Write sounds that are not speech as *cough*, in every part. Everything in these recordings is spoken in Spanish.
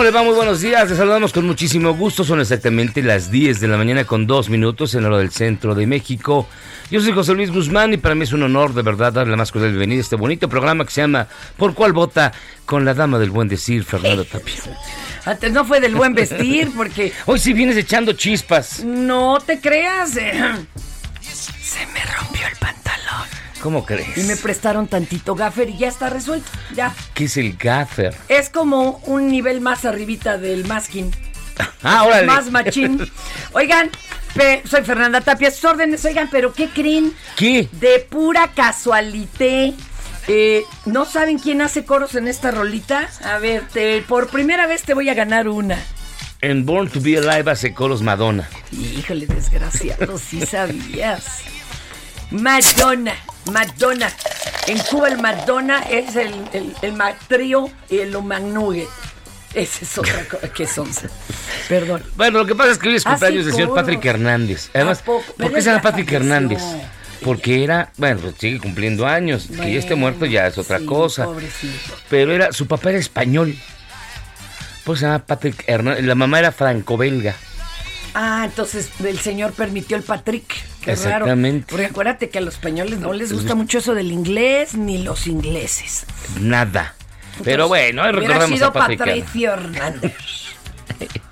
¿Cómo le va? Muy buenos días. Les saludamos con muchísimo gusto. Son exactamente las 10 de la mañana con dos minutos en la hora del centro de México. Yo soy José Luis Guzmán y para mí es un honor de verdad darle la más cordial bienvenida a este bonito programa que se llama ¿Por cuál vota? con la dama del buen decir, Fernando Tapia. Antes no fue del buen vestir, porque *laughs* Hoy sí vienes echando chispas. no te creas. eh, *clears throat* Se me rompió el pantalón. ¿Cómo crees? Y me prestaron tantito gaffer y ya está resuelto. Ya. ¿Qué es el gaffer? Es como un nivel más arribita del masking. Ah, órale. Más machín. *laughs* Oigan, soy Fernanda Tapia, sus órdenes. Oigan, pero ¿qué creen? ¿Qué? De pura casualité. eh, ¿No saben quién hace coros en esta rolita? A ver, te- por primera vez te voy a ganar una. En Born to be Alive hace coros Madonna. Híjole, desgraciado, sí sabías. Madonna, Madonna. En Cuba el Madonna es el, el, el matrío y el Omagnugue. Esa es otra cosa que son. Perdón. Bueno, lo que pasa es que hoy es Hace cumpleaños del señor. Patrick Hernández. Además. ¿por qué se llama Patrick. Hernández? Porque era, bueno, sigue cumpliendo años. que ya esté muerto ya es otra sí, cosa. pobrecito. Pero era, su papá era español. Pues se llama Patrick Hernández. La mamá era franco-belga. Ah, entonces el señor permitió el Patrick. Qué raro. Exactamente. Porque acuérdate que a los españoles no les gusta mucho eso del inglés ni los ingleses. Nada. Pero bueno, hoy recordamos sido a Patrick. Patricio Hernández. *laughs*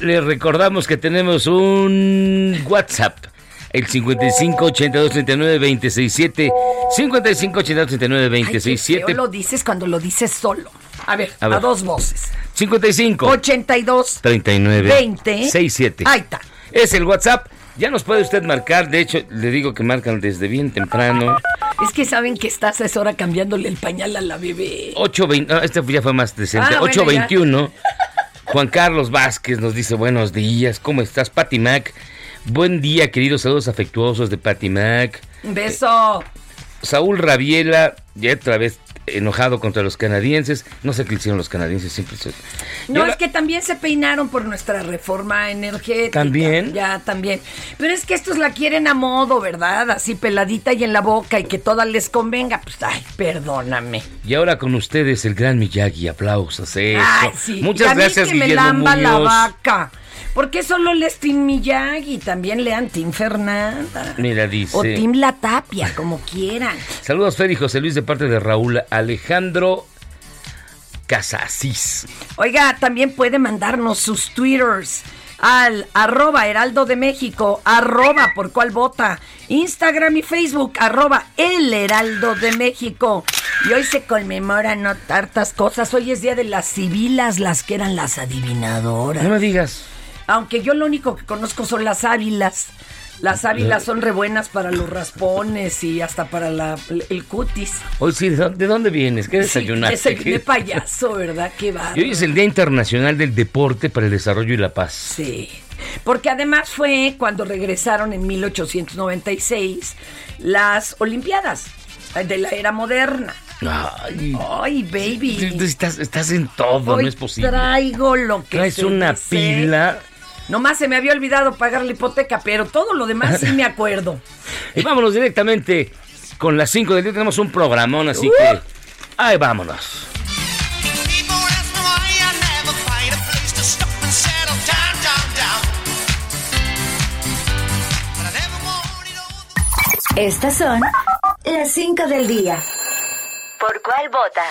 Le recordamos que tenemos un WhatsApp. El 55 82 39 267 55 82 39 Ay, qué 267 feo lo dices cuando lo dices solo. A ver, A a, ver. dos voces. 55 82 39 20 67 Ahí está. Es el WhatsApp. Ya nos puede usted marcar. De hecho, le digo que marcan desde bien temprano. Es que saben que estás a esa hora cambiándole el pañal a la bebé. 820. no, este ya fue más decente. Ah, bueno, 821. Juan Carlos Vázquez nos dice buenos días. ¿Cómo estás, Patty Mac? Buen día, queridos saludos afectuosos de Patty Mac. Un beso. Saúl Rabiela, ya otra vez enojado contra los canadienses. No sé qué hicieron los canadienses, siempre se- No, es que también se peinaron por nuestra reforma energética. ¿También? Ya, también. Pero es que estos la quieren a modo, ¿verdad? Así peladita y en la boca y que todas les convenga. Pues, ay, perdóname. Y ahora con ustedes el gran Miyagi, aplausos. Eso. Ay, sí. Muchas Y a mí gracias, que me la vaca. ¿Por qué solo lees Tim Miyagi? También lean Tim Fernanda. Mira, dice. O Tim La Tapia, como quieran. Saludos, Fer y José Luis, de parte de Raúl Alejandro Casasís. Oiga, también puede mandarnos sus twitters al arroba heraldo de México, arroba por cuál vota, Instagram y Facebook, arroba el heraldo de México. Y hoy se conmemoran no tartas cosas. Hoy es día de las civilas, las que eran las adivinadoras. No me digas. Aunque yo lo único que conozco son las ávilas. Las ávilas son re buenas para los raspones y hasta para la, el cutis. Hoy sí, ¿de dónde, de dónde vienes? ¿Qué Sí, desayunaste? desayuné ¿Qué- payaso, ¿verdad? Qué *laughs* Y hoy es el Día Internacional del Deporte para el Desarrollo y la Paz. Sí. Porque además fue cuando regresaron en 1896 las Olimpiadas de la era moderna. Ay, Ay, baby. estás, estás en todo, Hoy no es posible. traigo lo que Traes una pila. Nomás se me había olvidado pagar la hipoteca, pero todo lo demás sí me acuerdo. *laughs* Y vámonos directamente con las 5 del día. Tenemos un programón, así Uh. que ahí vámonos. Estas son las 5 del día. ¿Por cuál vota?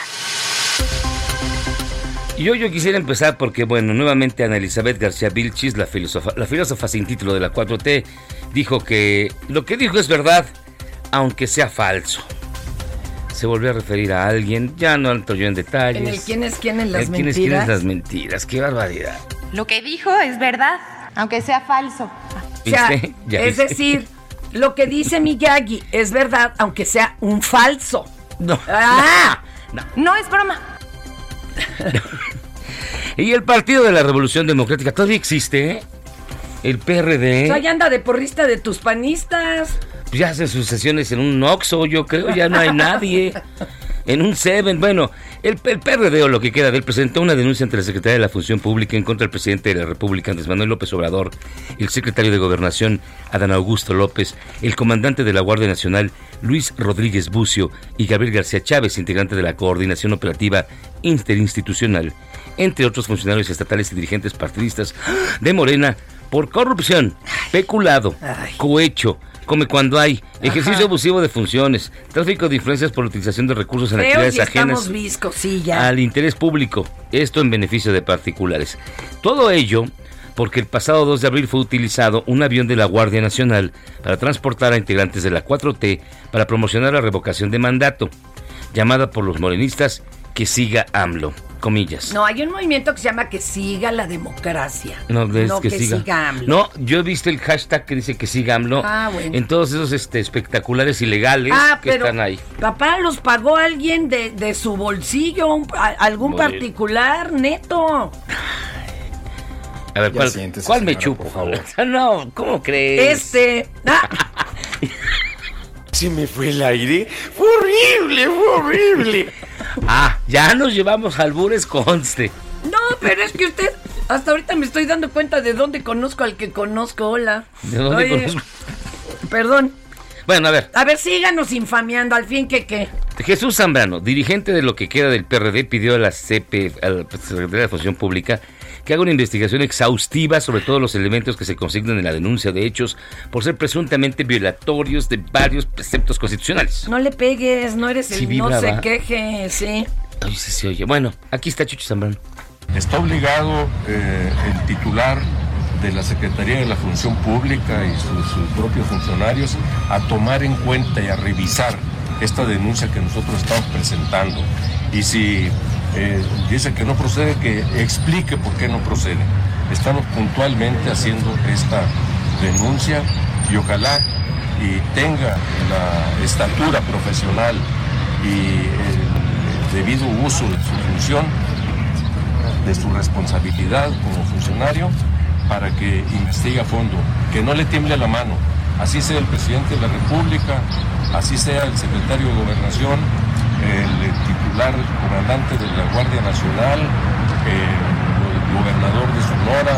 Y hoy yo quisiera empezar porque, bueno, nuevamente Ana Elizabeth García Vilchis, la filósofa, la filósofa sin título de la 4T, dijo que lo que dijo es verdad, aunque sea falso. Se volvió a referir a alguien, ya no entro yo en detalles. En el quién es quién en las El quién es quién en mentiras. las mentiras, qué barbaridad. Lo que dijo es verdad, aunque sea falso. O sea, ¿Viste? *laughs* Ya es decir, lo que dice Miyagi es verdad, aunque sea un falso. No. ¡Ah! *laughs* No es broma. *laughs* Y el Partido de la Revolución Democrática todavía existe, ¿eh? El PRD. O sea, ya anda de porrista de tus panistas. Pues ya hacen sus sesiones en un Oxxo, yo creo, ya no hay nadie. *laughs* En un Seven, bueno, el, el PRD o lo que queda de él presentó una denuncia ante la Secretaría de la Función Pública en contra del presidente de la República, Andrés Manuel López Obrador, el secretario de Gobernación, Adán Augusto López, el comandante de la Guardia Nacional, Luis Rodríguez Bucio, y Gabriel García Chávez, integrante de la Coordinación Operativa Interinstitucional, entre otros funcionarios estatales y dirigentes partidistas de Morena, por corrupción, peculado, cohecho, come cuando hay, ejercicio abusivo de funciones, tráfico de influencias por utilización de recursos en actividades ajenas viscos, sí, ya. al interés público, esto en beneficio de particulares. Todo ello porque el pasado 2 de abril fue utilizado un avión de la Guardia Nacional para transportar a integrantes de la 4T para promocionar la revocación de mandato, llamada por los morenistas que siga AMLO, comillas. No, hay un movimiento que se llama que siga la democracia. No, es No, que, que siga. siga AMLO. No, yo he visto el hashtag que dice que siga AMLO Ah, bueno. en todos esos este, espectaculares ilegales Ah, que pero están ahí. papá los pagó alguien de, de su bolsillo, un- a- algún particular, neto. A ver, ¿cuál, siéntese, cuál me chupo? por favor. *laughs* No, ¿cómo crees? Este. Ah, *laughs* Se me fue el aire. Fue horrible, fue horrible. *laughs* Ah, ya nos llevamos albures, conste. no, pero es que usted. Hasta ahorita me estoy dando cuenta de dónde conozco al que conozco. Hola. ¿De dónde Oye, conozco? Perdón. Bueno, a ver, A ver, síganos infameando. Al fin que qué. Jesús Zambrano, dirigente de lo que queda del PRD, pidió a la CP, a la Secretaría de Función Pública, que haga una investigación exhaustiva sobre todos los elementos que se consignan en la denuncia de hechos por ser presuntamente violatorios de varios preceptos constitucionales. No le pegues, no eres el Sí, no vibra, se queje, sí. Oye. Bueno, aquí está Chucho Zambrano. Está obligado eh, el titular de la Secretaría de la Función Pública y sus, propios funcionarios a tomar en cuenta y a revisar esta denuncia que nosotros estamos presentando. Y si eh, dice que no procede, que explique por qué no procede. Estamos puntualmente haciendo esta denuncia y ojalá y tenga la estatura profesional y el debido uso de su función de su responsabilidad como funcionario para que investigue a fondo, que no le tiemble la mano, así sea el presidente de la República, así sea el secretario de Gobernación, el titular comandante de la Guardia Nacional, el gobernador de Sonora,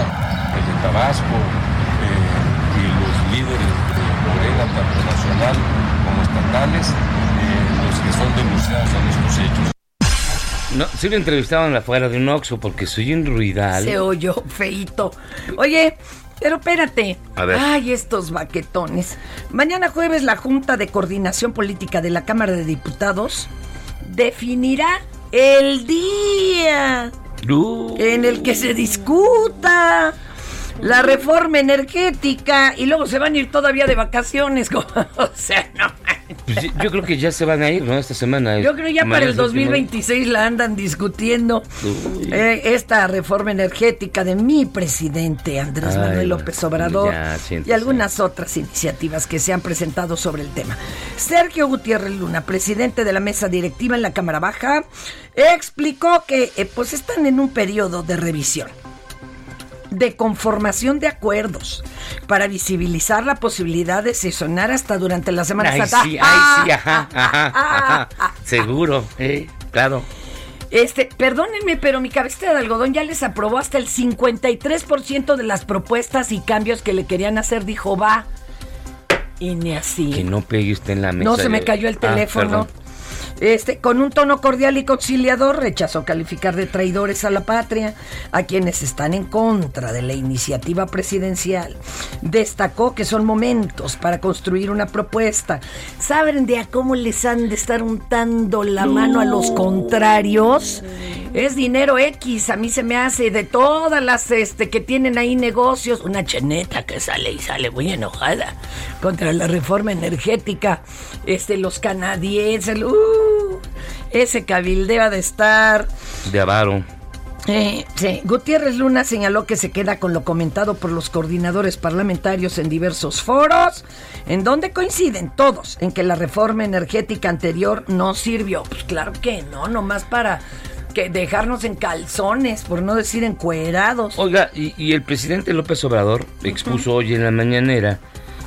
el de Tabasco eh, y los líderes de Morena, tanto nacional como estatales, eh, los que son denunciados en estos hechos. No, sí lo entrevistaban afuera de un Oxxo porque soy un ruidal. Se oyó feito. Oye, pero espérate. A ver. Ay, estos baquetones. Mañana jueves la Junta de Coordinación Política de la Cámara de Diputados definirá el día Uh, en el que se discuta la reforma energética y luego se van a ir todavía de vacaciones. *laughs* como- o sea, no. pues yo- creo que ya se van a ir, ¿no? Esta semana. Yo creo ya para el es último. 2026 la andan discutiendo eh, esta reforma energética de mi presidente Andrés Ay, Manuel. López Obrador Ya, y algunas otras iniciativas que se han presentado sobre el tema. Sergio Gutiérrez Luna, presidente de la mesa directiva en la Cámara Baja, explicó que eh, pues están en un periodo de revisión de conformación de acuerdos para visibilizar la posibilidad de sesionar hasta durante la Semana Ay, Santa. sí, ay, sí, ajá, ajá, ajá. Seguro, eh, claro. Este, perdónenme, pero mi cabecita de algodón ya les aprobó hasta el 53% de las propuestas y cambios que le querían hacer, dijo, va. Y ni así. Que no pegue usted en la mesa. No se me cayó el Ah, teléfono. Este, con un tono cordial y conciliador, rechazó calificar de traidores a la patria a quienes están en contra de la iniciativa presidencial. Destacó que son momentos para construir una propuesta. ¿Saben de a cómo les han de estar untando la mano a los contrarios? Es dinero X, a mí se me hace de todas las este, que tienen ahí negocios, una cheneta que sale y sale muy enojada contra la reforma energética. Este, los canadienses, uh, ese cabildeo ha de estar. De avaro. Eh, sí. Gutiérrez Luna señaló que se queda con lo comentado por los coordinadores parlamentarios en diversos foros, en donde coinciden todos en que la reforma energética anterior no sirvió. Pues claro que no, nomás para que dejarnos en calzones, por no decir encuerados. Oiga, y, y el presidente López Obrador expuso hoy en la mañanera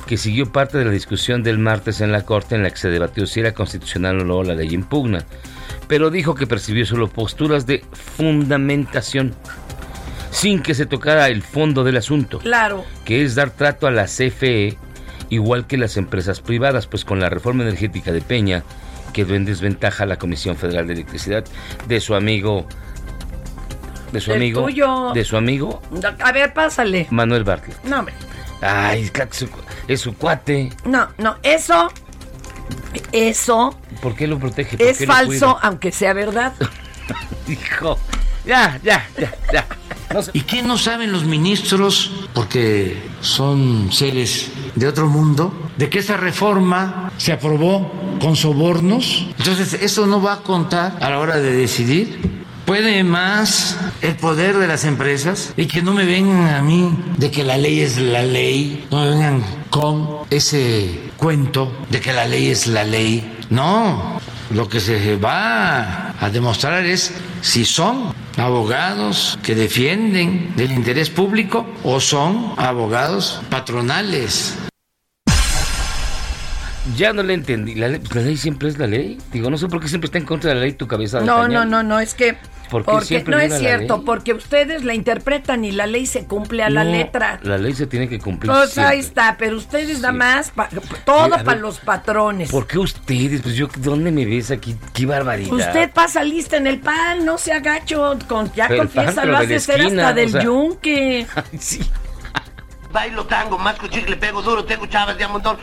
que siguió parte de la discusión del martes en la Corte en la que se debatió si era constitucional o no la ley en pugna, pero dijo que percibió solo posturas de fundamentación, sin que se tocara el fondo del asunto, Claro. que es dar trato a la CFE igual que las empresas privadas, pues con la reforma energética de Peña quedó en desventaja la Comisión Federal de Electricidad de su amigo de su Del amigo tuyo. de su amigo A ver, pásale. Manuel Bartlett. No, hombre. Ay, su- es su cuate. No, no, eso, eso ¿Por qué lo protege? ¿Por es qué lo falso, cuida? aunque sea verdad. *laughs* Hijo. Ya, ya, ya, ya. ¿Y qué no saben los ministros, porque son seres de otro mundo, de que esa reforma se aprobó con sobornos? Entonces, eso no va a contar a la hora de decidir. Puede más el poder de las empresas y que no me vengan a mí de que la ley es la ley, no me vengan con ese cuento de que la ley es la ley. No, lo que se va a demostrar es si son abogados que defienden del interés público o son abogados patronales. Ya no le entendí. La ley, pues, la ley siempre es la ley. Digo, no sé por qué siempre está en contra de la ley tu cabeza de No, no, no, no, es que. ¿Por qué porque no es cierto, porque ustedes la interpretan y la ley se cumple a la letra. La ley se tiene que cumplir Pues siempre. ahí está, pero ustedes nada más, pa- todo para los patrones. ¿Por qué ustedes? Pues yo, ¿dónde me ves aquí? ¡Qué barbaridad! Usted pasa lista en el pan, no se agacho, con, ya Pero el pan, confiesa, lo hace ser hasta del o sea. yunque. *laughs* sí. Bailo tango, masco chicle, pego duro, tengo chavas de montón.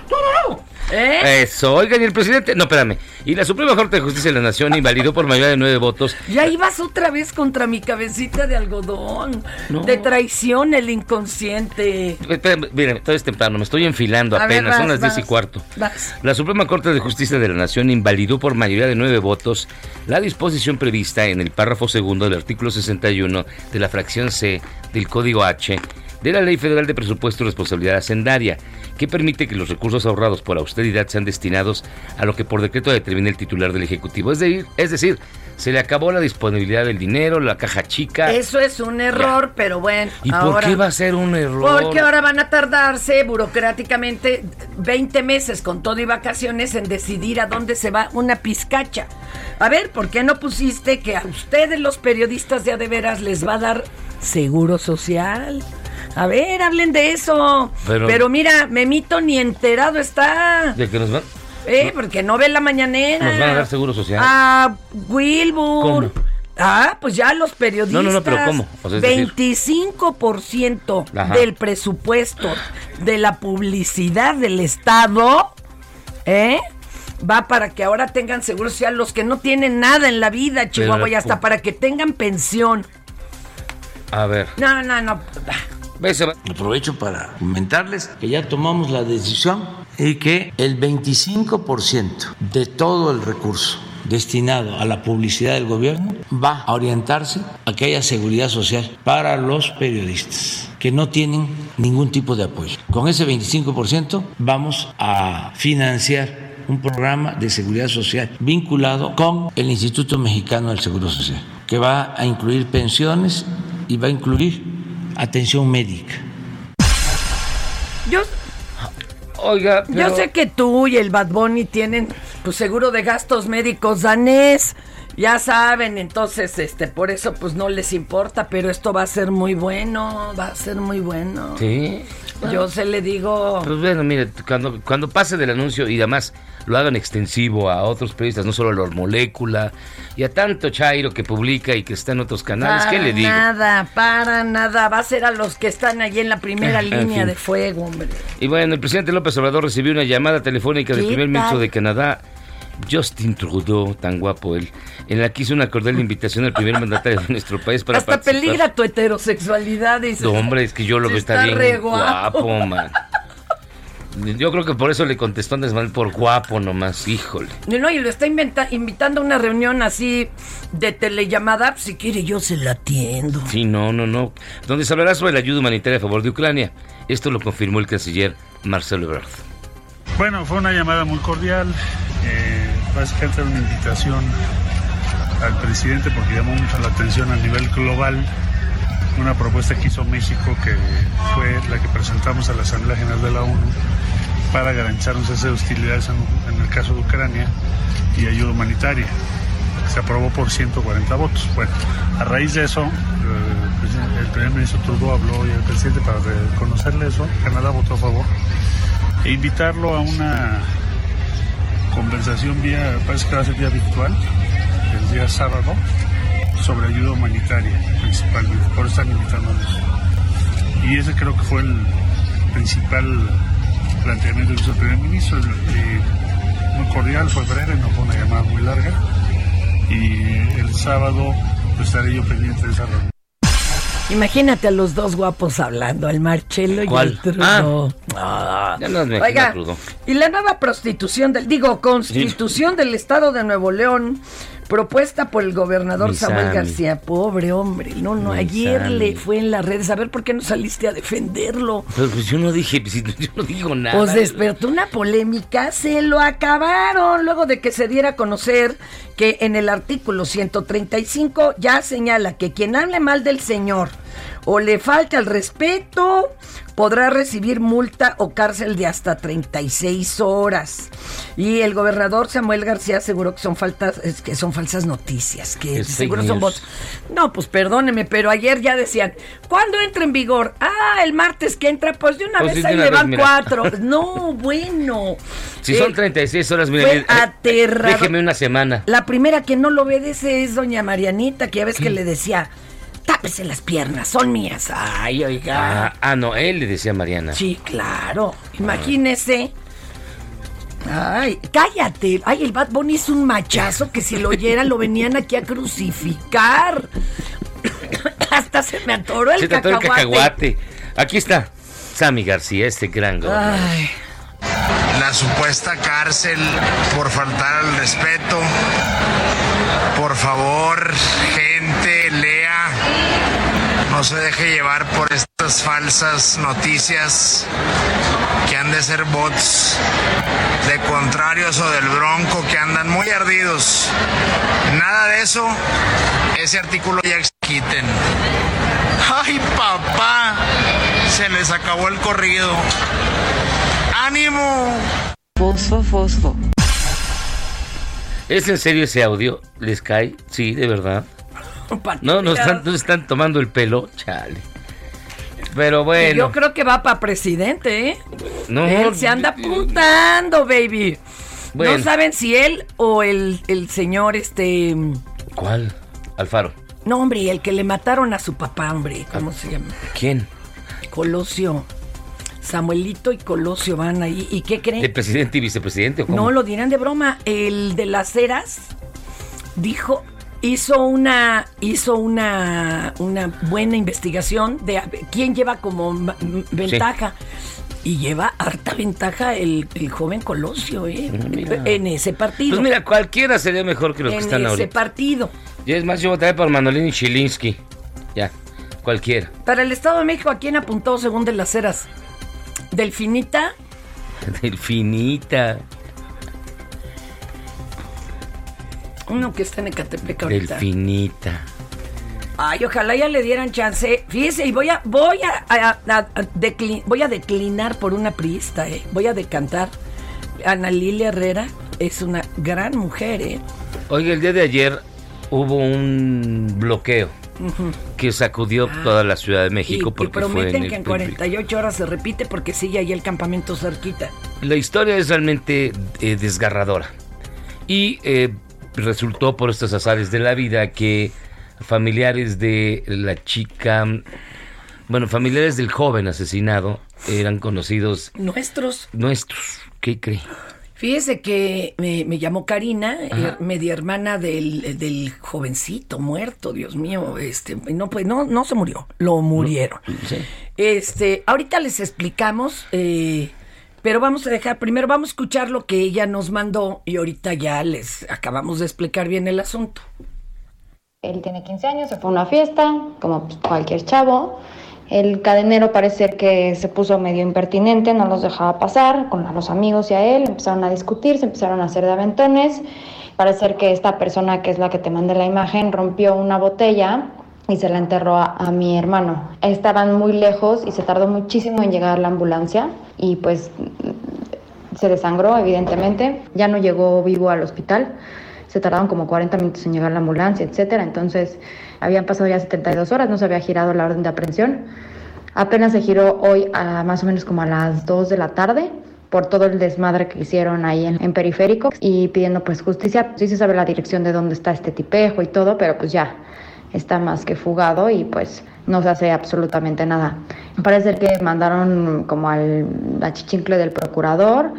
¿Eh? Eso, oigan, y el presidente... No, espérame. Y la Suprema Corte de Justicia de la Nación invalidó por mayoría de nueve votos Ya ibas otra vez contra mi cabecita de algodón. No. De traición el inconsciente. Espérame, miren, todavía es temprano, me estoy enfilando A ver, apenas, vas, son las diez y cuarto. vas. La Suprema Corte de Justicia de la Nación invalidó por mayoría de nueve votos la disposición prevista en el párrafo segundo del artículo 61 de la fracción C del Código H de la Ley Federal de Presupuesto y Responsabilidad Hacendaria, que permite que los recursos ahorrados por austeridad sean destinados a lo que por decreto determine el titular del Ejecutivo. Es, de- es decir, se le acabó la disponibilidad del dinero, la caja chica. Eso es un error, pero bueno. ¿Y por ahora, qué va a ser un error? Porque ahora van a tardarse burocráticamente 20 meses con todo y vacaciones en decidir a dónde se va una pizcacha. A ver, ¿por qué no pusiste que a ustedes los periodistas de a de veras les va a dar seguro social? A ver, hablen de eso. Pero- Pero, mira, Memito ni enterado está. ¿De que nos van? Eh, porque no ve la mañanera. Nos van a dar seguro social. A Wilbur. ¿Cómo? Ah, pues ya los periodistas. No, no, no, pero ¿cómo? O sea, es decir- 25% Ajá. del presupuesto de la publicidad del Estado, ¿eh? Va para que ahora tengan seguro social los que no tienen nada en la vida, Chihuahua, y hasta para que tengan pensión. A ver. No, no, no. Aprovecho para comentarles que ya tomamos la decisión y que el 25% de todo el recurso destinado a la publicidad del gobierno va a orientarse a que haya seguridad social para los periodistas que no tienen ningún tipo de apoyo. Con ese 25% vamos a financiar un programa de seguridad social vinculado con el Instituto Mexicano del Seguro Social, que va a incluir pensiones y va a incluir atención médica. Yo, Oiga, yo sé que tú y el Bad Bunny tienen tu seguro de gastos médicos danés. Ya saben, entonces, este, por eso pues no les importa, pero esto va a ser muy bueno, va a ser muy bueno. Sí. Yo se le digo, Pues bueno, mire, cuando, cuando pase del anuncio y además lo hagan extensivo a otros periodistas, no solo a los molécula y a tanto Chairo que publica y que está en otros canales, ¿qué para le digo? nada, para nada, va a ser a los que están allí en la primera *laughs* En línea fin. de fuego, hombre. Y bueno, el presidente López Obrador recibió una llamada telefónica del ¿Qué primer ministro de Canadá, Justin Trudeau, tan guapo él, en la que hizo una cordial invitación al primer mandatario de nuestro país para Hasta participar. peligra tu heterosexualidad, dice. No, hombre, es que yo lo veo, está, bien guapo. guapo, man. Yo creo que por eso le contestó Andrés Manuel por guapo nomás, híjole. No, y lo está inventa- invitando a una reunión así de telellamada. Si quiere, yo se la atiendo. Sí, no, no, no. Donde se hablará sobre la ayuda humanitaria a favor de Ucrania. Esto lo confirmó el canciller Marcelo Ebrard. Bueno, fue una llamada muy cordial. eh, básicamente una invitación al presidente porque llamó mucho la atención a nivel global una propuesta que hizo México que fue la que presentamos a la Asamblea General de la ONU para garantizar un cese de hostilidades en, el caso de Ucrania y ayuda humanitaria. Se aprobó por 140 votos. Bueno, a raíz de eso, eh, el primer ministro Trudeau habló y el presidente para reconocerle eso, Canadá votó a favor e invitarlo a una conversación vía, parece que va a ser vía virtual, el día sábado, sobre ayuda humanitaria principalmente, por eso están invitándonos. Y ese creo que fue el principal planteamiento que hizo el primer ministro, eh, muy cordial, fue breve, no fue una llamada muy larga. Y el sábado pues, estaré yo pendiente de esa reunión. Imagínate a los dos guapos hablando, al Marcelo y al Trudeau. Ah. Ya no me Oiga, Trudeau. y la nueva prostitución del, digo, constitución del Estado de Nuevo León, propuesta por el gobernador Samuel. García. Pobre hombre, no, no, ayer le fue en las redes, a ver por qué no saliste a defenderlo. Pero pues yo no dije, pues, yo no digo nada. Pues despertó una polémica, se lo acabaron luego de que se diera a conocer que en el artículo 135 ya señala que quien hable mal del señor o le falte al respeto podrá recibir multa o cárcel de hasta 36 horas. Y el gobernador Samuel García aseguró que son faltas, que son falsas noticias, que Es seguro son bots. No, pues perdóneme, pero ayer ya decían, ¿cuándo entra en vigor? Ah, el martes que entra, pues de una Pues vez sí, ahí le van mira. cuatro. *laughs* No, bueno. Si Eh, son 36 horas, mire, fue aterrador. déjeme una semana. La primera que no lo obedece es doña Marianita, que ya ves que le decía, tápese las piernas, son mías. Ay, oiga. Ah, ah, no, él le decía a Mariana. Sí, claro. Imagínese. Ay, cállate. Ay, el Bad Bunny es un machazo que si lo oyeran lo venían aquí a crucificar. *coughs* Hasta se me atoró el Se trató el cacahuate. cacahuate. Aquí está Sammy García, este gran gobernador. Ay. la supuesta cárcel por faltar al respeto. Por favor, gente, lea. No se deje llevar por estas falsas noticias que han de ser bots de contrarios o del bronco que andan muy ardidos. Nada de eso. Ese artículo ya quiten. ¡Ay, papá! Se les acabó el corrido. ¡Ánimo! Fosfo, fosfo. ¿Es en serio ese audio? ¿Les cae? Sí, de verdad. No, nos están, nos están tomando el pelo. Chale. Pero bueno. Yo creo que va para presidente, ¿eh? No, él se anda apuntando, baby. Bueno. No saben si él o el, el señor, este... ¿Cuál? Alfaro. No, hombre, el que le mataron a su papá, hombre. ¿Cómo se llama? ¿Quién? Colosio. Samuelito y Colosio van ahí. ¿Y qué creen? ¿El presidente y vicepresidente o cómo? No lo dirán de broma. El de las ceras dijo, hizo una, hizo una, una buena investigación de quién lleva como ventaja. Y lleva harta ventaja el, el joven Colosio, ¿eh? Mira. En ese partido. Pues mira, cualquiera sería mejor que los que en están ese ahorita. partido. Y es más, yo votaré por Manolín y Chilinsky. Ya, cualquiera. Para el Estado de México, ¿a quién apuntó según de las ceras? Delfinita, *laughs* Delfinita. Uno que está en Ecatepec ahorita. Delfinita. Ay, ojalá ya le dieran chance. Fíjese, y voy a, voy a, a- a- a decli- voy a declinar por una priista, eh. Voy a decantar. Ana Lilia Herrera es una gran mujer, eh. Oiga, el día de ayer hubo un bloqueo que sacudió toda la Ciudad de Y, México y porque fue en prometen el que en primer- 48 horas se repite porque sigue ahí el campamento cerquita. La historia es realmente eh, desgarradora. Y eh, resultó por estos azares de la vida que familiares de la chica, bueno, familiares del joven asesinado eran conocidos Nuestros. nuestros. ¿Qué cree? Fíjese que me, me llamó Karina, eh, media hermana del, del jovencito muerto, Dios mío, este, no, pues no, no se murió, lo murieron. Este, ahorita les explicamos, eh, pero vamos a dejar, primero vamos a escuchar lo que ella nos mandó y ahorita ya les acabamos de explicar bien el asunto. Él tiene 15 años, se fue a una fiesta, como cualquier chavo. El cadenero parece que se puso medio impertinente, no los dejaba pasar con los amigos y a él. Empezaron a discutir, se empezaron a hacer de aventones. Parece que esta persona, que es la que te mandé la imagen, rompió una botella y se la enterró a, a mi hermano. Estaban muy lejos y se tardó muchísimo en llegar la ambulancia y pues se desangró, evidentemente. Ya no llegó vivo al hospital. Se tardaron como 40 minutos en llegar la ambulancia, etcétera. Entonces, habían pasado ya 72 horas, no se había girado la orden de aprehensión. Apenas se giró hoy a más o menos como a las 2 de la tarde por todo el desmadre que hicieron ahí en, en periférico y pidiendo pues justicia. Sí se sabe la dirección de dónde está este tipejo y todo, pero pues ya está más que fugado y pues no se hace absolutamente nada. Parece que mandaron como al achichincle del procurador.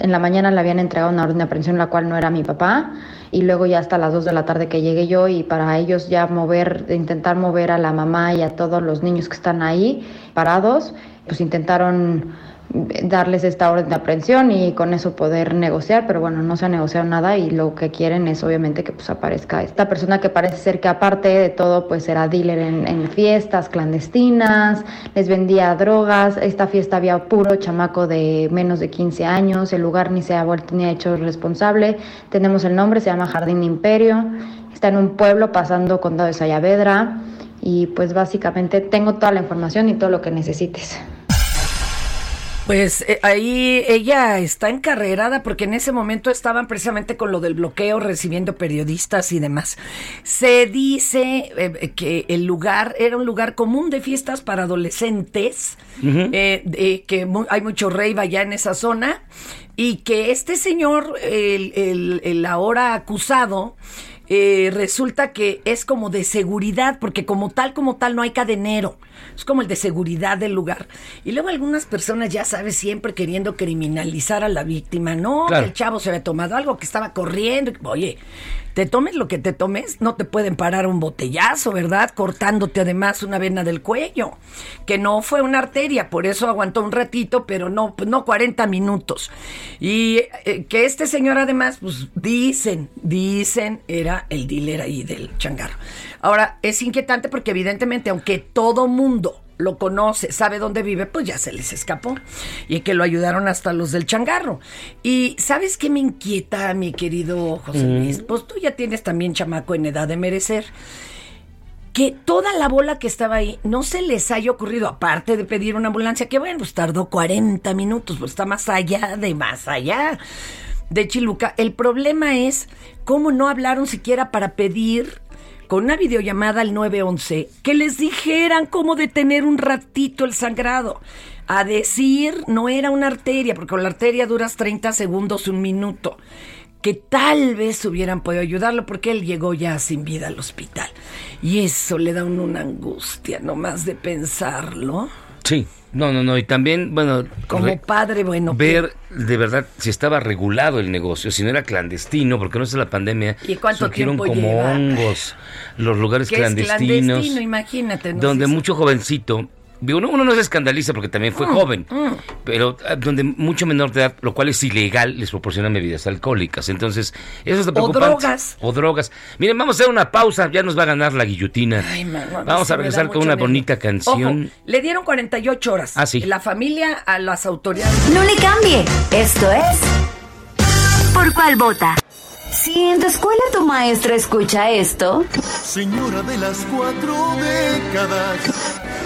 En la mañana le habían entregado una orden de aprehensión, la cual no era mi papá, y luego ya hasta las 2 de la tarde que llegué yo y para ellos ya mover, intentar mover a la mamá y a todos los niños que están ahí parados, pues intentaron darles esta orden de aprehensión y con eso poder negociar, pero bueno, no se ha negociado nada y lo que quieren es obviamente que pues aparezca esta persona que parece ser que aparte de todo pues era dealer en, fiestas clandestinas, les vendía drogas, esta fiesta había puro chamaco de menos de 15 años, el lugar ni se ha vuelto ni ha hecho responsable, tenemos el nombre, se llama Jardín Imperio, está en un pueblo pasando condado de Sayavedra y pues básicamente tengo toda la información y todo lo que necesites. Pues eh, ahí ella está encarrerada porque en ese momento estaban precisamente con lo del bloqueo, recibiendo periodistas y demás. Se dice eh, que el lugar era un lugar común de fiestas para adolescentes, eh, que mu- hay mucho rave allá en esa zona y que este señor, el, el- el ahora acusado, eh, resulta que es como de seguridad, porque como tal, como tal, no hay cadenero. Es como el de seguridad del lugar. Y luego algunas personas, ya sabes, siempre queriendo criminalizar a la víctima. No, Claro. que el chavo se había tomado algo, que estaba corriendo. Oye, te tomes lo que te tomes, no te pueden parar un botellazo, ¿verdad? Cortándote además una vena del cuello. Que no fue una arteria, por eso aguantó un ratito, pero no, no 40 minutos. Y eh, que este señor además, pues dicen, dicen, era el dealer ahí del changarro. Ahora, es inquietante porque evidentemente, aunque todo mundo lo conoce, sabe dónde vive, pues ya se les escapó. Y que lo ayudaron hasta los del changarro. Y ¿sabes qué me inquieta, mi querido José Mm. Luis? Pues tú ya tienes también chamaco en edad de merecer. Que toda la bola que estaba ahí no se les haya ocurrido, aparte de pedir una ambulancia, que bueno, pues tardó 40 minutos, pues está más allá de más allá de Chiluca. El problema es cómo no hablaron siquiera para pedir con una videollamada al 911 que les dijeran cómo detener un ratito el sangrado. A decir, no era una arteria, porque la arteria duras 30 segundos, un minuto. que tal vez hubieran podido ayudarlo porque él llegó ya sin vida al hospital. Y eso le da una angustia nomás de pensarlo. Sí, no, no, no. Y también, bueno, Como re- padre, bueno, ver de verdad si estaba regulado el negocio, si no era clandestino, porque no es la pandemia. ¿Y cuánto surgieron tiempo como lleva? hongos los lugares es clandestinos. clandestino, imagínate. ¿no? donde mucho jovencito, uno, uno no se escandaliza porque también fue Mm, joven, mm. pero ah, donde mucho menor de edad, lo cual es ilegal, les proporcionan bebidas alcohólicas. Entonces, eso es lo preocupante. drogas. O drogas. Miren, vamos a hacer una pausa, ya nos va a ganar la guillotina. Ay, mano, mí vamos a regresar con una miedo. bonita canción. Ojo, le dieron 48 horas. Ah, sí. La familia a las autoridades. No le cambie. Esto es. ¿Por cuál vota? Si en tu escuela tu maestra escucha esto, Señora de las cuatro décadas.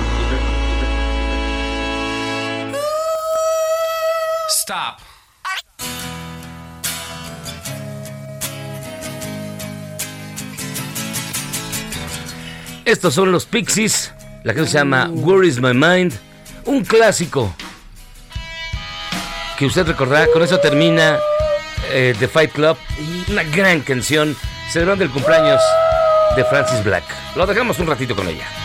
Estos son los Pixies. La canción se llama Where is My Mind. Un clásico. Que usted recordará. Con eso termina eh, The Fight Club. Una gran canción. Celebrando el cumpleaños de Francis Black. Lo dejamos un ratito con ella.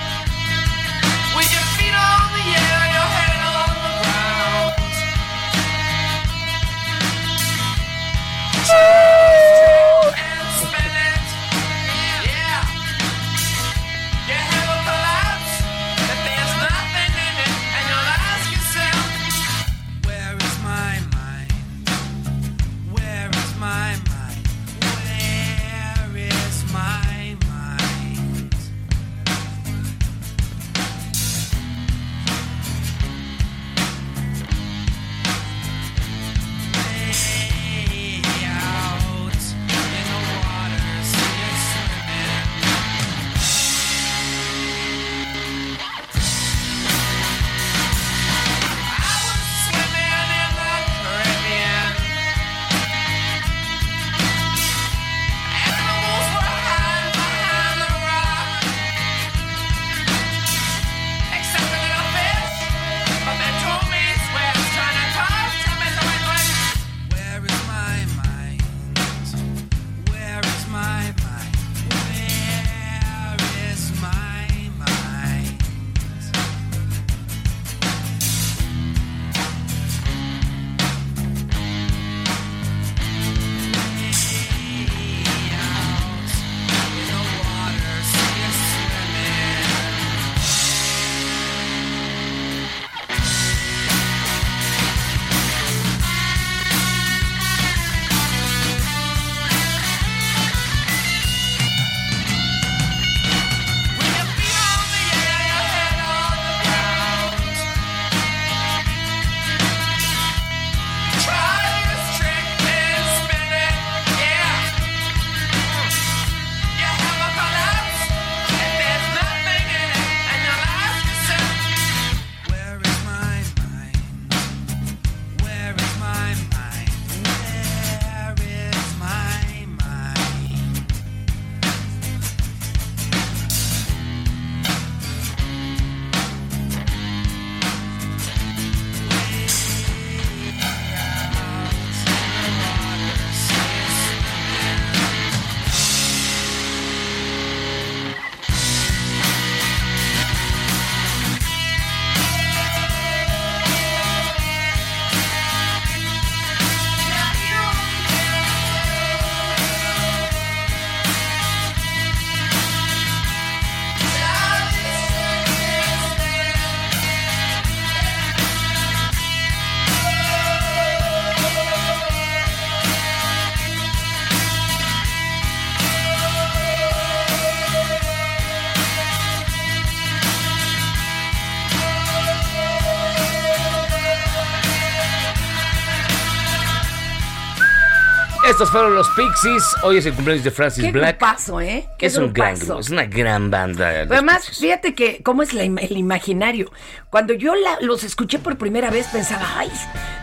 Estos fueron los Pixies. Hoy es el cumpleaños de Francis Qué Black. grupazo, ¿eh? Qué es un gran grupo, es una gran banda. Además, fíjate que, ¿cómo es la el imaginario? Cuando yo la- los escuché por primera vez, pensaba, ay,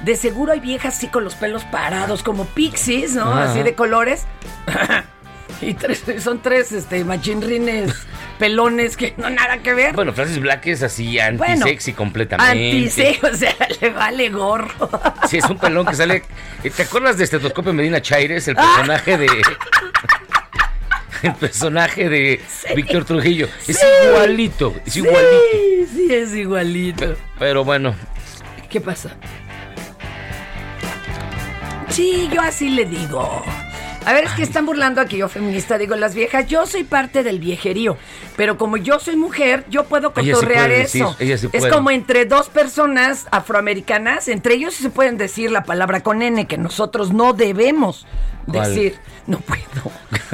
de seguro hay viejas así con los pelos parados, como pixies, ¿no? Así de colores. *laughs* y tres, son tres este, machinrines pelones que no nada que ver. Bueno, Francis Black es así Bueno, anti-sexy completamente. Anti, o sea, *laughs* le vale gorro. Sí, es un pelón que sale. ¿Te acuerdas de Estetoscopio Medina Chaires? El personaje de. *laughs* El personaje de Víctor Trujillo. Es Sí. igualito, es igualito. Sí, sí, es igualito. Pero bueno, ¿Qué pasa? Sí, yo así le digo. A ver, es que están burlando a que yo feminista digo las viejas. Yo soy parte del viejerío, pero como yo soy mujer, yo puedo Ella sí cotorrear decir, eso. ella sí es como entre dos personas afroamericanas, entre ellos se pueden decir la palabra con N que nosotros no debemos ¿Cuál? decir. No puedo.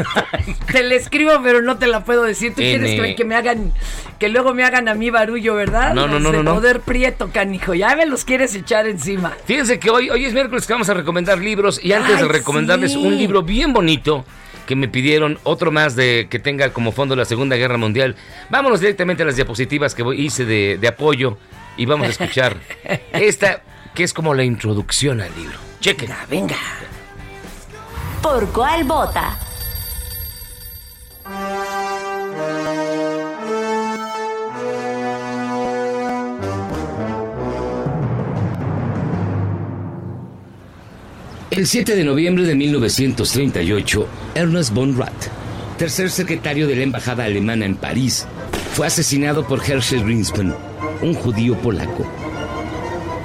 *laughs* te la escribo, pero no te la puedo decir. Tú quieres N. que, que me hagan, que luego me hagan a mí barullo, ¿verdad? No, no, no, de no, no. Poder prieto, canijo. Ya me los quieres echar encima. fíjense que hoy, hoy es miércoles que vamos a recomendar libros. Y antes de Ay, recomendarles sí. un libro bien bonito que me pidieron, otro más de que tenga como fondo la Segunda Guerra Mundial, vámonos directamente a las diapositivas que hice de, de apoyo y vamos a escuchar *laughs* esta que es como la introducción al libro. Chequen. venga. ¿Por cuál vota? El 7 de noviembre de 1938, Ernest von Rath, tercer secretario de la Embajada Alemana en París, fue asesinado por Herschel Greenspan, un judío polaco.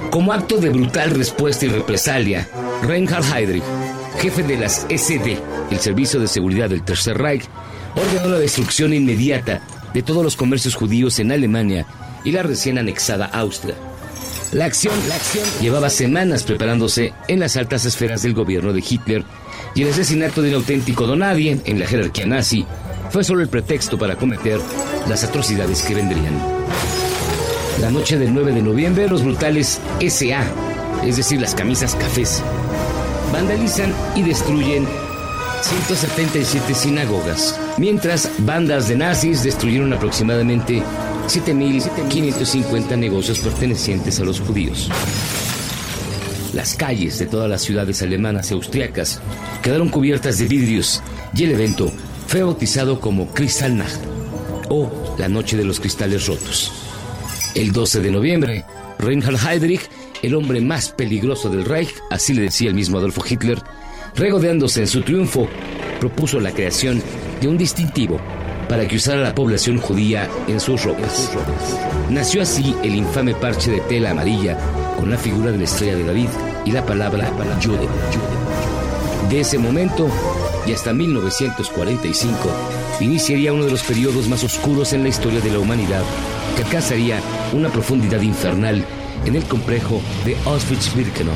Como acto de brutal respuesta y represalia, Reinhard Heydrich, jefe de las SD, el Servicio de Seguridad del Tercer Reich, ordenó la destrucción inmediata de todos los comercios judíos en Alemania y la recién anexada Austria. La acción, la acción llevaba semanas preparándose en las altas esferas del gobierno de Hitler y el asesinato de un auténtico donadie en la jerarquía nazi fue solo el pretexto para cometer las atrocidades que vendrían. La noche del 9 de noviembre, los brutales SA, es decir, las camisas cafés, vandalizan y destruyen 177 sinagogas, mientras bandas de nazis destruyeron aproximadamente 7.550 negocios pertenecientes a los judíos. Las calles de todas las ciudades alemanas y austriacas quedaron cubiertas de vidrios y el evento fue bautizado como Kristallnacht o la Noche de los Cristales Rotos. El 12 de noviembre, Reinhard Heydrich, el hombre más peligroso del Reich, así le decía el mismo Adolfo Hitler, regodeándose en su triunfo, propuso la creación de un distintivo para que usara la población judía en sus ropas. Nació así el infame parche de tela amarilla con la figura de la estrella de David y la palabra Jude. De ese momento y hasta 1945 iniciaría uno de los periodos más oscuros en la historia de la humanidad, que alcanzaría una profundidad infernal en el complejo de Auschwitz-Birkenau,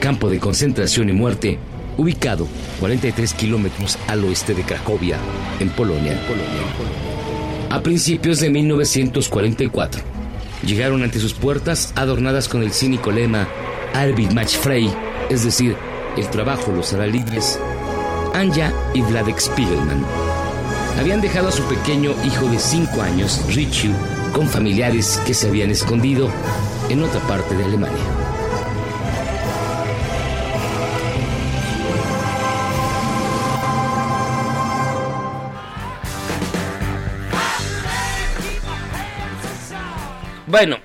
campo de concentración y muerte ubicado 43 kilómetros al oeste de Cracovia, en Polonia. A principios de 1944, llegaron ante sus puertas adornadas con el cínico lema Arbeit macht frei, es decir, el trabajo los hará libres, Anja y Vladek Spiegelman. Habían dejado a su pequeño hijo de 5 años, Richie, con familiares que se habían escondido en otra parte de Alemania. Bueno,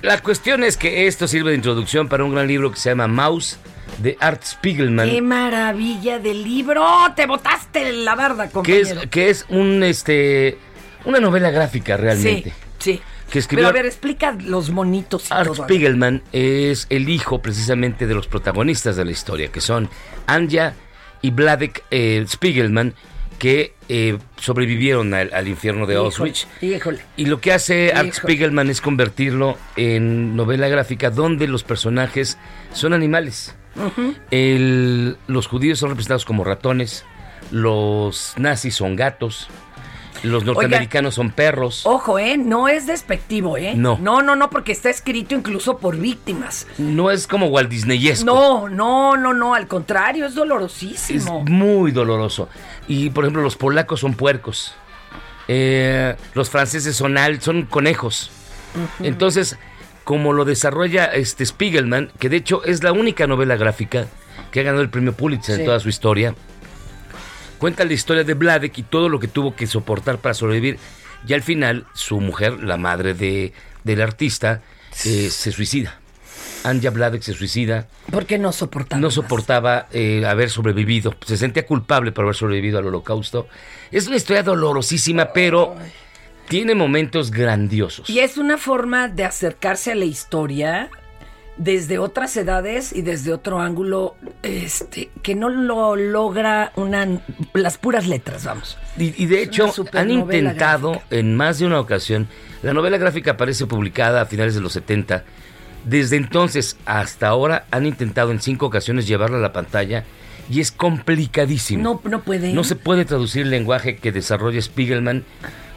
la cuestión es que esto sirve de introducción para un gran libro que se llama Mouse de Art Spiegelman. ¡Qué maravilla del libro! ¡Te botaste la barda, que es, compañero! que es un este una novela gráfica realmente. Sí, sí. Que escribió Pero a ver, explica los monitos y Art todo. Spiegelman es el hijo precisamente de los protagonistas de la historia, que son Anja y Vladek eh, Spiegelman, que eh, sobrevivieron al, al infierno de Auschwitz. Híjole. Y lo que hace Art. Spiegelman es convertirlo en novela gráfica donde los personajes son animales. El- los judíos son representados como ratones, los nazis son gatos Los norteamericanos son perros. Ojo, ¿eh? No es despectivo, ¿eh? No. No, no, no, porque está escrito incluso por víctimas. No es como Walt Disneyesco. No, no, no, no, al contrario, es Es dolorosísimo. muy doloroso. Y por ejemplo, los polacos son puercos. Eh, los franceses son al, son conejos. Entonces, como lo desarrolla este Spiegelman, que de hecho es la única novela gráfica que ha ganado el premio Pulitzer Sí. en toda su historia, cuenta la historia de Vladek y todo lo que tuvo que soportar para sobrevivir. Y al final, su mujer, la madre de, del artista, eh, se suicida. Anja Vladek se suicida. Porque no soportaba. No soportaba eh, haber sobrevivido. Se sentía culpable por haber sobrevivido al holocausto. Es una historia dolorosísima, pero tiene momentos grandiosos. Y es una forma de acercarse a la historia desde otras edades y desde otro ángulo este que no lo logra una las puras letras, vamos. Y, y de hecho, han intentado en más de una ocasión. La novela gráfica aparece publicada a finales de los 70. Desde entonces hasta ahora han intentado en cinco ocasiones llevarla a la pantalla y es complicadísimo. No, no puede. No se puede traducir el lenguaje que desarrolla Spiegelman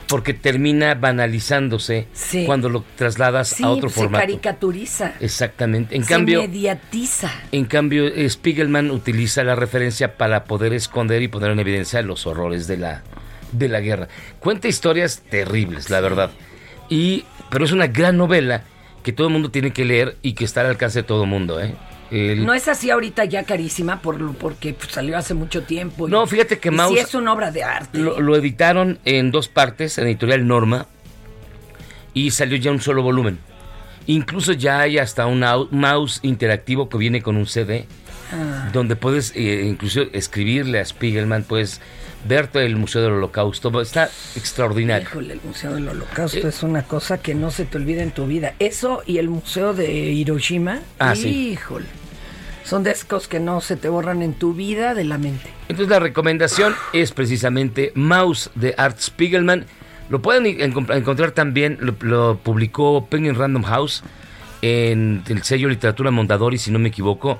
porque termina banalizándose Sí. cuando lo trasladas Sí, a otro se formato. caricaturiza. Exactamente. En se cambio, mediatiza. en cambio, Spiegelman utiliza la referencia para poder esconder y poner en evidencia los horrores de la, de la guerra. Cuenta historias terribles, la verdad. Y, pero es una gran novela que todo el mundo tiene que leer y que está al alcance de todo el mundo. ¿eh? El- No es así ahorita ya carísima por lo- porque pues, salió hace mucho tiempo. y- No, fíjate que Maus- sí es una obra de arte. Lo, lo editaron en dos partes, en editorial Norma, y salió ya un solo volumen. Incluso ya hay hasta un mouse interactivo que viene con un CD, Ah. donde puedes eh, incluso escribirle a Spiegelman, puedes verte el Museo del Holocausto. Está extraordinario. Híjole, el Museo del Holocausto es una cosa que no se te olvida en tu vida. Eso y el Museo de Hiroshima. Ah, sí. Son esas que no se te borran en tu vida de la mente. Entonces la recomendación es precisamente Mouse de Art Spiegelman. Lo pueden en- encontrar también, lo, lo publicó Penguin Random House en el sello Literatura Mondadori, si no me equivoco.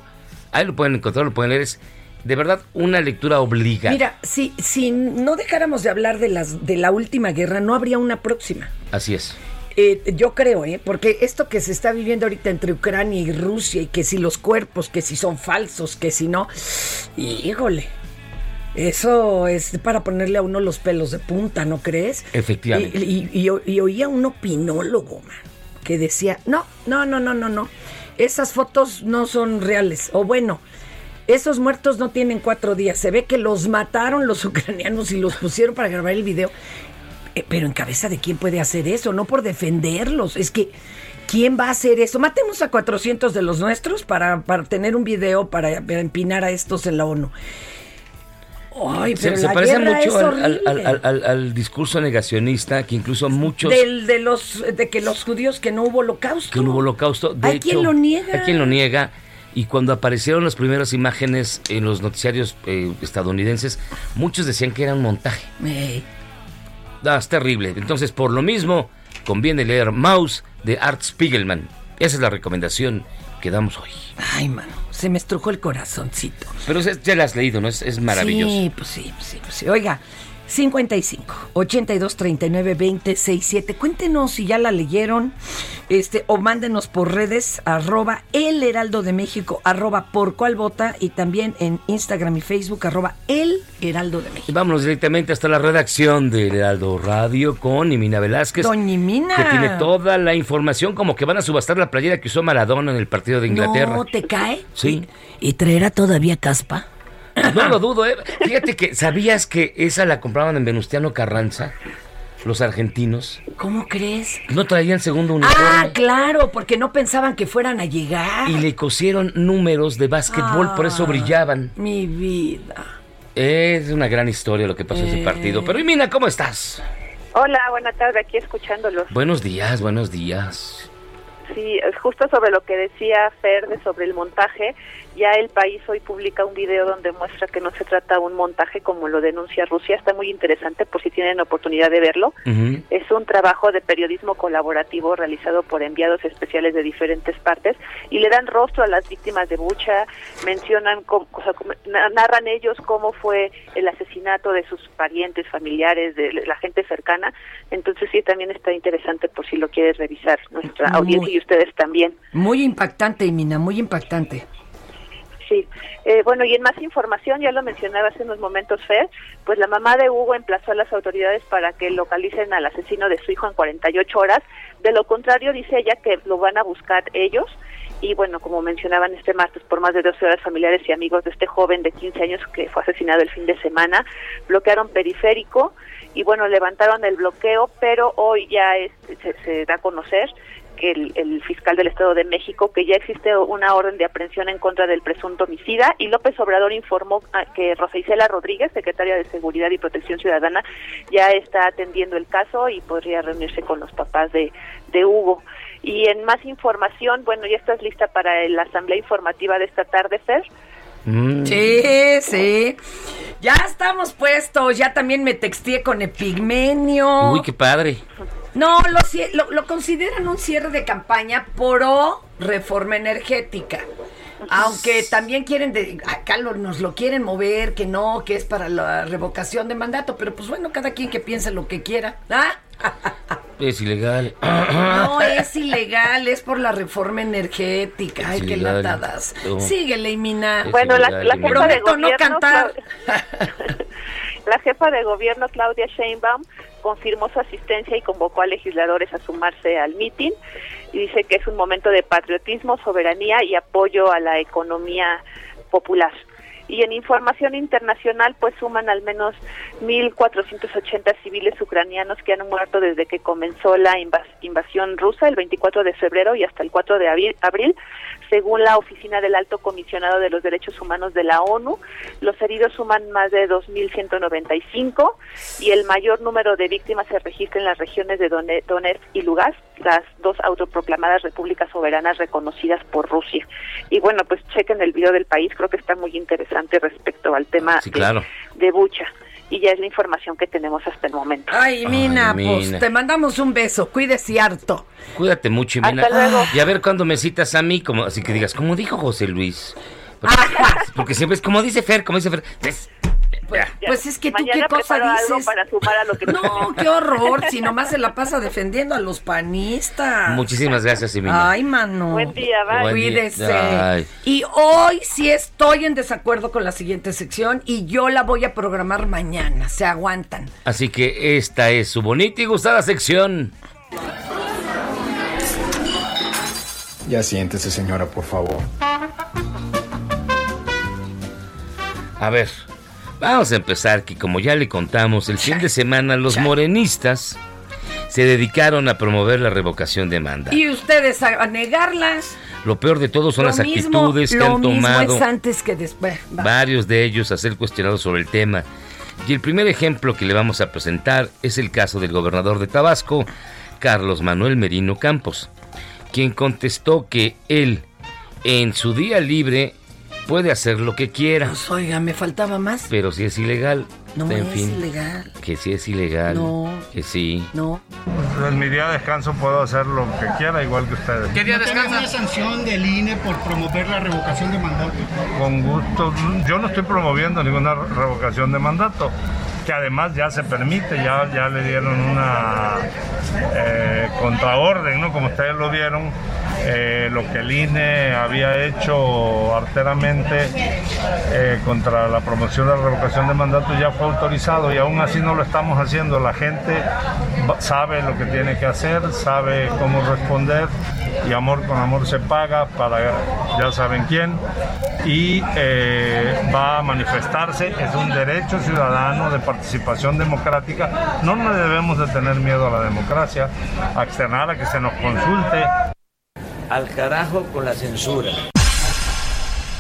Ahí lo pueden encontrar, lo pueden leer. Es de verdad una lectura obligada. Mira, si, si no dejáramos de hablar de, las, de la última guerra, no habría una próxima. Así es. Eh, yo creo, ¿eh? Porque esto que se está viviendo ahorita entre Ucrania y Rusia, y que si los cuerpos, que si son falsos, que si no. Híjole. Eso es para ponerle a uno los pelos de punta, ¿no crees? Efectivamente. Y, y- y o- y oía un opinólogo, man, que decía, no, no, no, no, no, no. Esas fotos no son reales. O bueno, esos muertos no tienen cuatro días. Se ve que los mataron los *laughs* ucranianos y los pusieron para grabar el video. Eh, pero en cabeza de quién puede hacer eso, no por defenderlos. Es que, ¿quién va a hacer eso? Matemos a 400 de los nuestros para, para tener un video para, para empinar a estos en la ONU. Ay, Se, pero se la parece mucho al, al- horrible. al- al- al discurso negacionista que incluso muchos Del, de los de que los judíos que no hubo holocausto. que no hubo holocausto. De Hay hecho, quien lo niega. Hay quien lo niega. Y cuando aparecieron las primeras imágenes en los noticiarios eh, estadounidenses, muchos decían que era un montaje. Ey. Ah, es terrible. Entonces, por lo mismo, conviene leer Mouse de Art Spiegelman. Esa es la recomendación que damos hoy. Ay, mano, se me estrujó el corazoncito. Pero ya la has leído, ¿no? Es, es maravilloso. Sí, pues sí, pues sí, pues sí. Oiga, 55 82 39 20 67. Cuéntenos si ya la leyeron. Este, o mándenos por redes, arroba el heraldo de México, arroba por cual vota, y también en Instagram y Facebook, arroba el heraldo de México. Y vámonos directamente hasta la redacción del Heraldo Radio con Imina Velázquez. Doña Imina. Que tiene toda la información, como que van a subastar la playera que usó Maradona en el partido de Inglaterra. No, ¿te cae? Sí. ¿Y traerá todavía caspa? No lo dudo, ¿eh? Fíjate que, ¿sabías que esa la compraban en Venustiano Carranza? Los argentinos. ¿Cómo crees? No traían segundo uniforme. Ah, claro, porque no pensaban que fueran a llegar. Y le cosieron números de básquetbol, por eso Ah, brillaban. Mi vida. Es una gran historia lo que pasó en ese Eh. partido. Pero Imina, ¿cómo estás? Hola, buena tarde, aquí escuchándolos. Buenos días, buenos días. Sí, es justo sobre lo que decía Fer de sobre el montaje. Ya el país hoy publica un video donde muestra que no se trata de un montaje como lo denuncia Rusia. Está muy interesante por si tienen oportunidad de verlo. Es un trabajo de periodismo colaborativo realizado por enviados especiales de diferentes partes y le dan rostro a las víctimas de Bucha, mencionan, cómo- o sea, narran ellos cómo fue el asesinato de sus parientes, familiares, de la gente cercana. Entonces sí, también está interesante por si lo quieres revisar nuestra Muy. audiencia y ustedes también. Muy impactante, Mina, muy impactante. Sí, Eh, bueno, y en más información, ya lo mencionaba hace unos momentos, Fer, pues la mamá de Hugo emplazó a las autoridades para que localicen al asesino de su hijo en 48 horas. De lo contrario, dice ella que lo van a buscar ellos. Y bueno, como mencionaban este martes, por más de 12 horas, familiares y amigos de este joven de 15 años que fue asesinado el fin de semana bloquearon periférico y bueno, levantaron el bloqueo, pero hoy ya es- se, se da a conocer que el, el fiscal del Estado de México que ya existe una orden de aprehensión en contra del presunto homicida y López Obrador informó ah, que Rosa Isela Rodríguez, secretaria de Seguridad y Protección Ciudadana, ya está atendiendo el caso y podría reunirse con los papás de, de Hugo. Y en más información, bueno, ya estás lista para la asamblea informativa de esta tarde, Fer. Mm. Sí, sí. Ya estamos puestos. Ya también me texteé con Epigmenio. Uy, qué padre. No, lo, lo, lo consideran un cierre de campaña pro reforma energética. Aunque también quieren, de, acá lo- nos lo quieren mover, que no, que es para la revocación de mandato, pero pues bueno, cada quien que piense lo que quiera. ¿Ah? *laughs* Es ilegal. No es ilegal, es por la reforma energética. Ay, Es qué ilegal. latadas. No. Síguele, Bueno, la- ilegal, la de Prometo no cantar. *laughs* La jefa de gobierno, Claudia Sheinbaum, confirmó su asistencia y convocó a legisladores a sumarse al mitin y dice que es un momento de patriotismo, soberanía y apoyo a la economía popular. Y en información internacional, pues suman al menos 1.480 civiles ucranianos que han muerto desde que comenzó la invas- invasión rusa el 24 de febrero y hasta el 4 de abril, según la Oficina del Alto Comisionado de los Derechos Humanos de la ONU. Los heridos suman más de 2.195 y el mayor número de víctimas se registra en las regiones de Done- Donetsk y Lugansk, las dos autoproclamadas repúblicas soberanas reconocidas por Rusia. Y bueno, pues chequen el video del país, creo que está muy interesante respecto al tema Sí, de- claro. de, Bucha. Y ya es la información que tenemos hasta el momento. Ay, Mina, Ay, pues Mina. te mandamos un beso. Cuídese harto. Cuídate mucho, Hasta Jimena. luego. Y a ver cuándo me citas a mí, como, así que digas, como dijo José Luis. *laughs* Porque, porque siempre es como dice Fer, como dice Fer. Es- ya. Pues es que tú qué cosa algo dices. para sumar a lo que No, qué horror, si nomás se la pasa defendiendo a los panistas. Muchísimas gracias, Jimena. Ay, mano. Buen día, bye. Buen día. Cuídese. Ay. Y hoy sí estoy en desacuerdo con la siguiente sección y yo la voy a programar mañana. Se aguantan. Así que esta es su bonita y gustada sección. Ya siéntese, señora, por favor. A ver, vamos a empezar que como ya le contamos, el fin de semana los morenistas se dedicaron a promover la revocación de manda. Y ustedes a, negarlas. Lo peor de todo son Lo las mismo- actitudes que han tomado es antes que después. Va. varios de ellos a ser cuestionados sobre el tema. Y el primer ejemplo que le vamos a presentar es el caso del gobernador de Tabasco, Carlos Manuel Merino Campos, quien contestó que él, en su día libre, puede hacer lo que quiera, Pues, oiga, me faltaba más. pero si es ilegal. No en es fin, ilegal. que si es ilegal, No. que sí. No. En mi día de descanso puedo hacer lo que quiera, igual que ustedes. ¿Qué día descansa? una sanción del INE por promover la revocación de mandato? Con gusto. Yo no estoy promoviendo ninguna revocación de mandato, que además ya se permite, ya, ya le dieron una eh, contraorden, ¿no? Como ustedes lo vieron, eh, lo que el INE había hecho arteramente eh, contra la promoción de la revocación de mandato ya fue autorizado y aún así no lo estamos haciendo. La gente sabe lo que tiene que hacer, sabe cómo responder y amor con amor se paga para ya saben quién y eh, va a manifestarse, es un derecho ciudadano de participación democrática, no le debemos de tener miedo a la democracia, a externar, a que se nos consulte. Al carajo con la censura.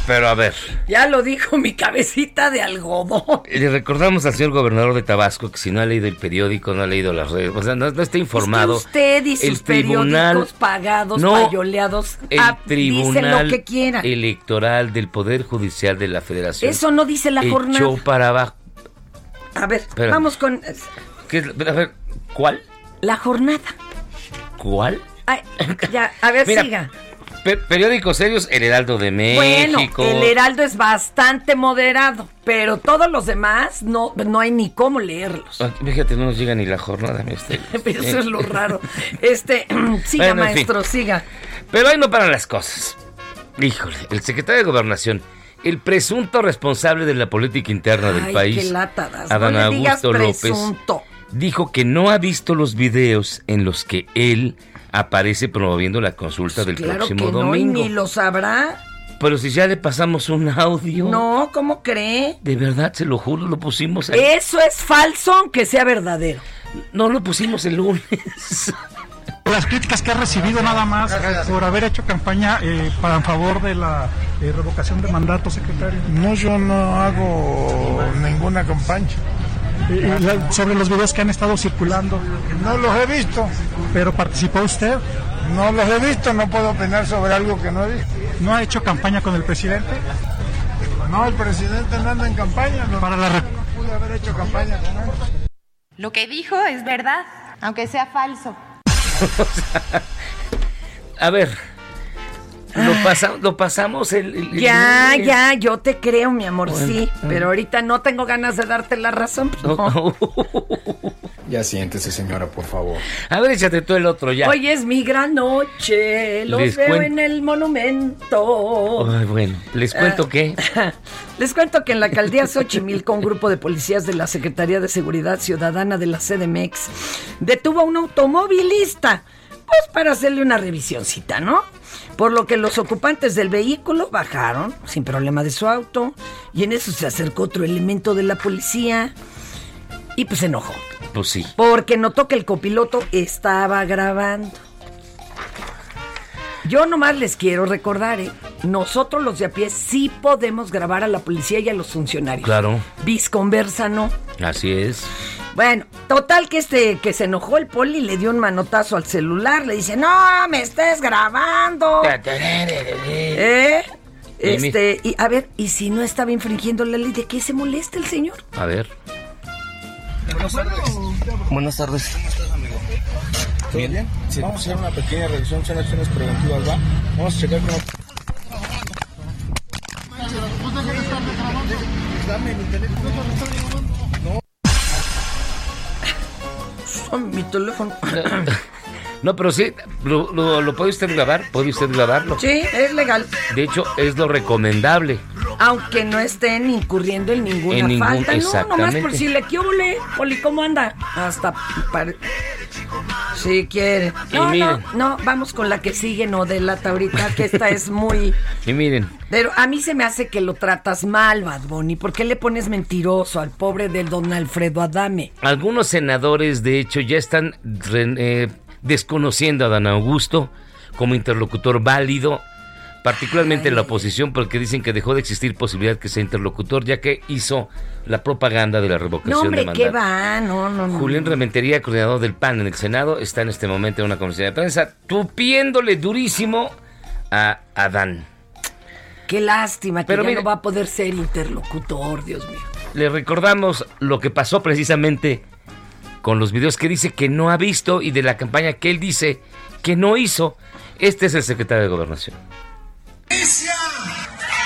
Pero a ver, Ya lo dijo mi cabecita de algodón. le recordamos al señor gobernador de Tabasco que si no ha leído el periódico, no ha leído las redes, o sea, no, no está informado. Es que usted y sus El tribunal- periódicos pagados, No, payoleados, El ah, dicen tribunal lo que quieran. electoral del Poder Judicial de la Federación. Eso no dice la echó jornada. para abajo. A ver, Espérame. vamos con. A ver, ¿cuál? la jornada. ¿Cuál? Ay, ya, a ver, *laughs* Mira, siga. Pe- periódicos serios, El Heraldo de Bueno, México. el Heraldo es bastante moderado, pero todos los demás no, no hay ni cómo leerlos. Fíjate, no nos llega ni la jornada. este- *laughs* Pero eso es lo raro. Este, *clears throat* siga, Bueno, en fin. maestro, siga. Pero ahí no paran las cosas. Híjole, el secretario de Gobernación, el presunto responsable de la política interna del país, qué lata das. Adán no le digas Augusto López, dijo que no ha visto los videos en los que él aparece promoviendo la consulta del Claro próximo que no, y domingo. ni lo sabrá. Pero si ya le pasamos un audio. No, ¿cómo cree? De verdad, se lo juro, lo pusimos el... Eso es falso, aunque sea verdadero. No lo pusimos el lunes. *laughs* Las críticas que ha recibido nada más por haber hecho campaña eh, para en favor de la eh, revocación de mandato, secretario. No, yo no hago ninguna campaña. Eh, la- sobre los videos que han estado circulando. No los he visto. ¿Pero participó usted? No los he visto, no puedo opinar sobre algo que no he visto. ¿No ha hecho campaña con el presidente? No, el presidente no anda en campaña. No, Para la no pude haber hecho campaña con él. Lo que dijo es verdad, aunque sea falso. *laughs* A ver, lo, pasa- lo pasamos el... Ya, ya, yo te creo, mi amor, Bueno, sí. bueno. Pero ahorita no tengo ganas de darte la razón. no. *laughs* Ya siéntese, señora, por favor. A ver, échate tú el otro ya. Hoy es mi gran noche, los Les veo cuen- en el monumento. Ay, bueno, les cuento Ah. que... *laughs* Les cuento que en la alcaldía Xochimilco, un grupo de policías de la Secretaría de Seguridad Ciudadana de la CDMX detuvo a un automovilista, pues para hacerle una revisioncita, ¿no? Por lo que los ocupantes del vehículo bajaron sin problema de su auto y en eso se acercó otro elemento de la policía y pues se enojó. Pues sí. Porque notó que el copiloto estaba grabando. Yo nomás les quiero recordar, ¿eh? nosotros los de a pie sí podemos grabar a la policía y a los funcionarios. Claro, Visconversa no. así es. Bueno, total que este que se enojó el poli le dio un manotazo al celular, le dice, no me estés grabando. *laughs* ¿Eh? Este, y a ver, y si no estaba infringiendo la ley, ¿de qué se molesta el señor? A ver. Buenas tardes. Bien, vamos a hacer una pequeña revisión, son acciones preventivas, ¿va? Vamos a checar cómo... Dame mi teléfono. Mi teléfono. *laughs* No, pero sí, ¿lo, lo, lo puede usted grabar? ¿Puede usted grabarlo? Sí, es legal. De hecho, es lo recomendable. Aunque no estén incurriendo en ninguna En ningún- falta. No, nomás por si le quiere, Poli, ¿cómo anda? Hasta pare- Si quiere. No, no, miren. no, vamos con la que sigue, no delata ahorita, que esta es muy... *laughs* Y miren, Pero a mí se me hace que lo tratas mal, Bad Bunny. ¿Por qué le pones mentiroso al pobre del don Alfredo Adame? algunos senadores, de hecho, ya están eh, desconociendo a Dan Augusto como interlocutor válido, particularmente en la oposición, porque dicen que dejó de existir posibilidad que sea interlocutor, ya que hizo la propaganda de la No, revocación hombre, de ¿qué mandato. va? No, no, no. Julián Rementería, coordinador del PAN en el Senado, está en este momento en una conferencia de prensa tupiéndole durísimo a Adán. Qué lástima que Pero ya mire- no va a poder ser interlocutor, Dios mío. Le recordamos lo que pasó precisamente con los videos que dice que no ha visto y de la campaña que él dice que no hizo. Este es el secretario de Gobernación. Inicia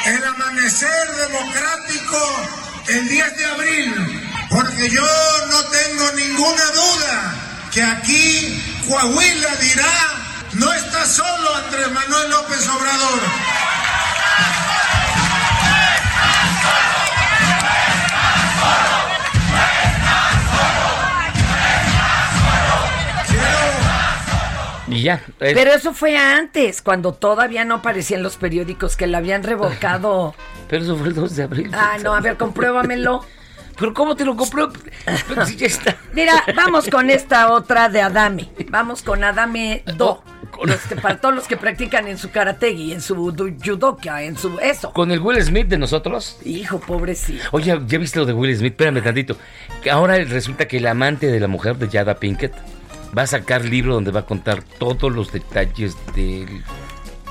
el amanecer democrático el 10 de abril, porque yo no tengo ninguna duda que aquí Coahuila dirá, no está solo Andrés Manuel López Obrador. Y ya. es- Pero eso fue antes, cuando todavía no aparecían los periódicos que le habían revocado. *laughs* pero eso fue el 2 de abril. Ah, no, a ver, compruébamelo. ¿Pero cómo te lo compruebo? Si ya está. Mira, vamos con esta otra de Adame. Vamos con Adame Do. Los que, para todos los que practican en su karategi, en su judoka, en su eso. Con el Will Smith de nosotros. Hijo, pobrecito. Oye, ¿ya viste lo de Will Smith? Espérame tantito. Que ahora resulta que el amante de la mujer de Jada Pinkett va a sacar libro donde va a contar todos los detalles del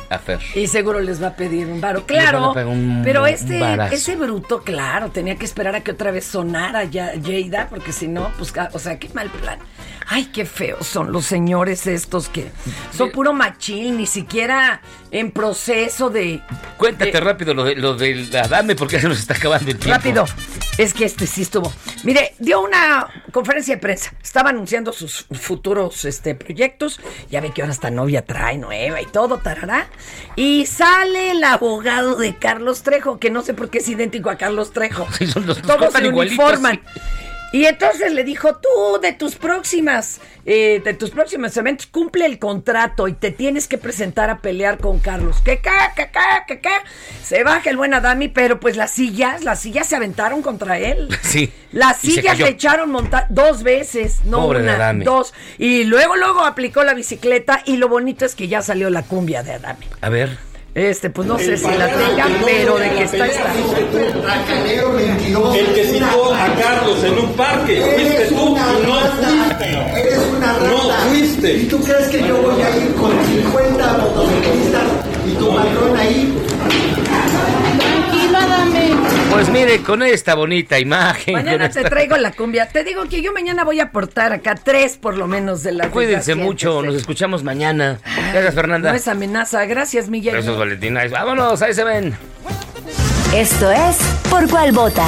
affair. Y seguro les va a pedir un varo. Claro. un- pero este, ese bruto, claro, tenía que esperar a que otra vez sonara ya Jada, porque si no, pues, ca- o sea, qué mal plan. Ay, qué feos son los señores estos que son puro machín, ni siquiera en proceso de. Cuéntate rápido lo, de, lo del Adame porque se nos está acabando el tiempo. Rápido. Es que este sí estuvo. Mire, dio una conferencia de prensa. Estaba anunciando sus futuros este, proyectos. Ya ve que ahora esta novia trae nueva y todo, tarará. Y sale el abogado de Carlos Trejo, que no sé por qué es idéntico a Carlos Trejo. *laughs* Sí, son los- Todos se igualitos, uniforman. Y entonces le dijo, tú de tus próximas, eh, de tus próximos eventos, cumple el contrato y te tienes que presentar a pelear con Carlos. Que ca, que ca, que ca. Se baja el buen Adami, pero pues las sillas, las sillas se aventaron contra él. *laughs* Sí. Las sillas le echaron montar dos veces, no Pobre una, dos. Y luego, luego aplicó la bicicleta y lo bonito es que ya salió la cumbia de Adami. A ver. Este, pues no sé si la tengan, pero de que está, está. El que citó a Carlos en un parque, fuiste tú, no fuiste. Eres una rata. No fuiste. ¿Y tú crees que yo voy a ir con 50 motociclistas y tu patrón ahí? Pues mire, con esta bonita imagen. Mañana te esta- traigo la cumbia. Te digo que yo mañana voy a aportar acá tres por lo menos de las Cuídense mucho, nos escuchamos mañana. Gracias, Fernanda. No es amenaza. Gracias, Miguel. Gracias, Valentina. Vámonos, ahí se ven. Esto es Por Cuál Vota.